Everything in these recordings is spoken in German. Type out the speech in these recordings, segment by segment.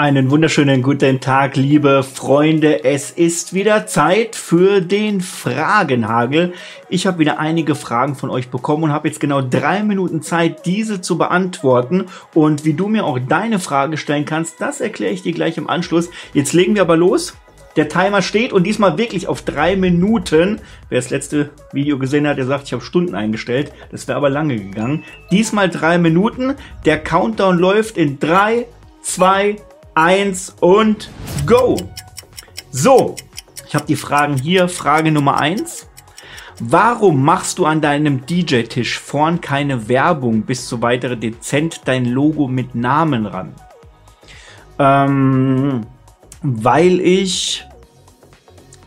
Einen wunderschönen guten Tag, liebe Freunde. Es ist wieder Zeit für den Fragenhagel. Ich habe wieder einige Fragen von euch bekommen und habe jetzt genau drei Minuten Zeit, diese zu beantworten. Und wie du mir auch deine Frage stellen kannst, das erkläre ich dir gleich im Anschluss. Jetzt legen wir aber los. Der Timer steht und diesmal wirklich auf drei Minuten. Wer das letzte Video gesehen hat, der sagt, ich habe Stunden eingestellt. Das wäre aber lange gegangen. Diesmal drei Minuten. Der Countdown läuft in drei, zwei, eins und go! So, ich habe die Fragen hier. Frage Nummer eins. Warum machst du an deinem DJ-Tisch vorn keine Werbung, bis zu weitere dezent dein Logo mit Namen ran? Ähm, weil ich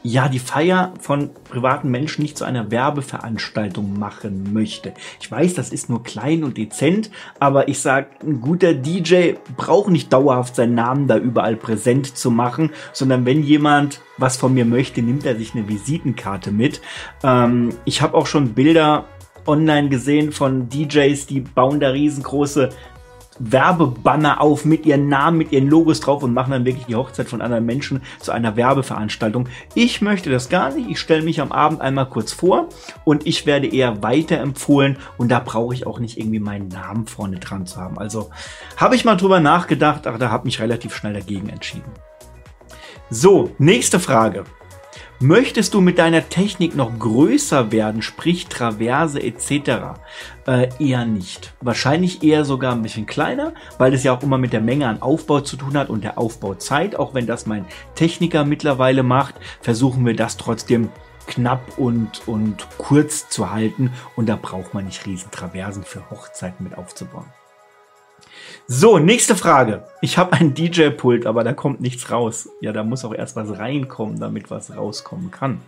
ja die Feier von privaten Menschen nicht zu einer Werbeveranstaltung machen möchte. Ich weiß, das ist nur klein und dezent, aber ich sag, ein guter DJ braucht nicht dauerhaft seinen Namen da überall präsent zu machen, sondern wenn jemand was von mir möchte, nimmt er sich eine Visitenkarte mit. Ähm, ich habe auch schon Bilder online gesehen von DJs, die bauen da riesengroße Werbebanner auf mit ihren Namen, mit ihren Logos drauf und machen dann wirklich die Hochzeit von anderen Menschen zu einer Werbeveranstaltung. Ich möchte das gar nicht. Ich stelle mich am Abend einmal kurz vor und ich werde eher weiterempfohlen und da brauche ich auch nicht irgendwie meinen Namen vorne dran zu haben. Also habe ich mal drüber nachgedacht, aber da habe mich relativ schnell dagegen entschieden. So, nächste Frage. Möchtest du mit deiner Technik noch größer werden, sprich Traverse etc.? Äh, eher nicht. Wahrscheinlich eher sogar ein bisschen kleiner, weil es ja auch immer mit der Menge an Aufbau zu tun hat und der Aufbauzeit. Auch wenn das mein Techniker mittlerweile macht, versuchen wir das trotzdem knapp und, und kurz zu halten. Und da braucht man nicht riesen Traversen für Hochzeiten mit aufzubauen. So, nächste Frage. Ich habe ein DJ-Pult, aber da kommt nichts raus. Ja, da muss auch erst was reinkommen, damit was rauskommen kann.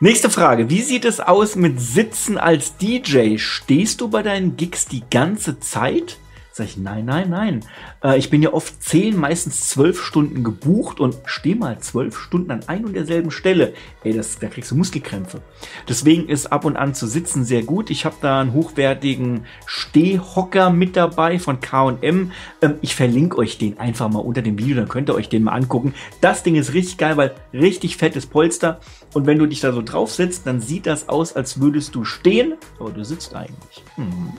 Nächste Frage. Wie sieht es aus mit Sitzen als DJ? Stehst du bei deinen Gigs die ganze Zeit? Sag ich, nein, nein, nein. Äh, ich bin ja oft zehn, meistens zwölf Stunden gebucht und stehe mal zwölf Stunden an ein und derselben Stelle. Ey, das, da kriegst du Muskelkrämpfe. Deswegen ist ab und an zu sitzen sehr gut. Ich habe da einen hochwertigen Stehhocker mit dabei von K&M. Ähm, ich verlinke euch den einfach mal unter dem Video, dann könnt ihr euch den mal angucken. Das Ding ist richtig geil, weil richtig fettes Polster. Und wenn du dich da so drauf sitzt, dann sieht das aus, als würdest du stehen, aber du sitzt eigentlich. Hm.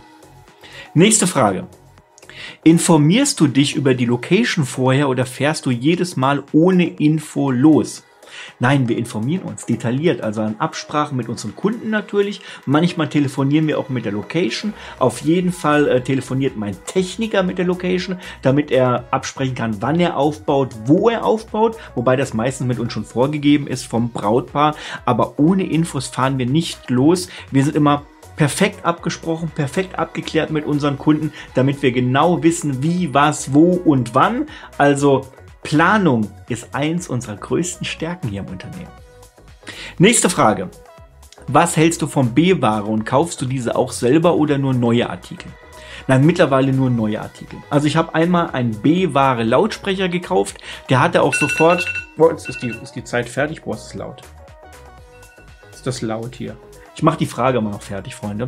Nächste Frage. Informierst du dich über die Location vorher oder fährst du jedes Mal ohne Info los? Nein, wir informieren uns detailliert, also an Absprachen mit unseren Kunden natürlich. Manchmal telefonieren wir auch mit der Location. Auf jeden Fall äh, telefoniert mein Techniker mit der Location, damit er absprechen kann, wann er aufbaut, wo er aufbaut, wobei das meistens mit uns schon vorgegeben ist vom Brautpaar. Aber ohne Infos fahren wir nicht los. Wir sind immer perfekt abgesprochen, perfekt abgeklärt mit unseren Kunden, damit wir genau wissen, wie, was, wo und wann. Also Planung ist eins unserer größten Stärken hier im Unternehmen. Nächste Frage. Was hältst du von B-Ware und kaufst du diese auch selber oder nur neue Artikel? Nein, mittlerweile nur neue Artikel. Also ich habe einmal einen B-Ware Lautsprecher gekauft. Der hatte auch sofort. Boah, jetzt ist die, ist die Zeit fertig. Boah, ist das laut. Ist das laut hier? Ich mache die Frage mal noch fertig, Freunde.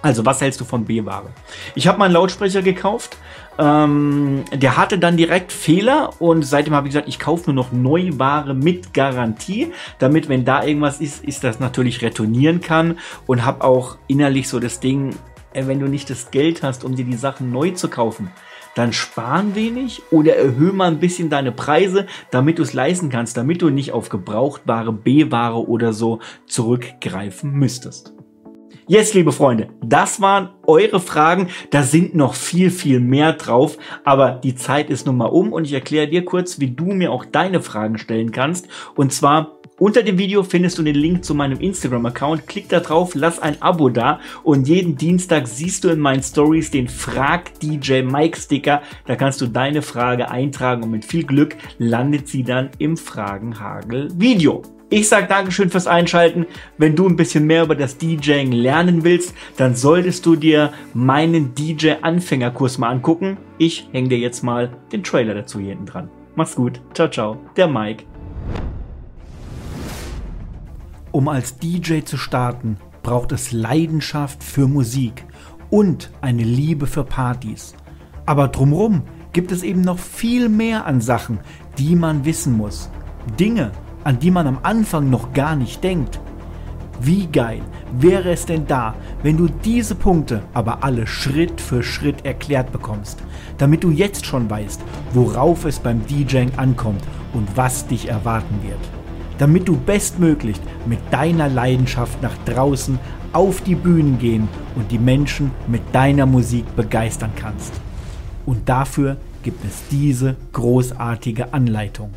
Also, was hältst du von B-Ware? Ich habe mal einen Lautsprecher gekauft. Ähm, der hatte dann direkt Fehler und seitdem habe ich gesagt, ich kaufe nur noch Neuware mit Garantie, damit, wenn da irgendwas ist, ist das natürlich retournieren kann und habe auch innerlich so das Ding, äh, wenn du nicht das Geld hast, um dir die Sachen neu zu kaufen, dann sparen wenig oder erhöhe mal ein bisschen deine Preise, damit du es leisten kannst, damit du nicht auf Gebrauchtware, B-Ware oder so zurückgreifen müsstest. Jetzt, liebe Freunde, das waren eure Fragen. Da sind noch viel, viel mehr drauf. Aber die Zeit ist nun mal um und ich erkläre dir kurz, wie du mir auch deine Fragen stellen kannst. Und zwar unter dem Video findest du den Link zu meinem Instagram-Account. Klick da drauf, lass ein Abo da und jeden Dienstag siehst du in meinen Stories den Frag DJ Mike Sticker. Da kannst du deine Frage eintragen und mit viel Glück landet sie dann im Fragenhagel Video. Ich sage Dankeschön fürs Einschalten. Wenn du ein bisschen mehr über das DJing lernen willst, dann solltest du dir meinen DJ-Anfängerkurs mal angucken. Ich hänge dir jetzt mal den Trailer dazu hier hinten dran. Mach's gut. Ciao, ciao. Der Mike. Um als DJ zu starten, braucht es Leidenschaft für Musik und eine Liebe für Partys. Aber drumrum gibt es eben noch viel mehr an Sachen, die man wissen muss. Dinge, an die man am Anfang noch gar nicht denkt. Wie geil wäre es denn da, wenn du diese Punkte aber alle Schritt für Schritt erklärt bekommst, damit du jetzt schon weißt, worauf es beim DJing ankommt und was dich erwarten wird. Damit du bestmöglich mit deiner Leidenschaft nach draußen auf die Bühnen gehen und die Menschen mit deiner Musik begeistern kannst. Und dafür gibt es diese großartige Anleitung.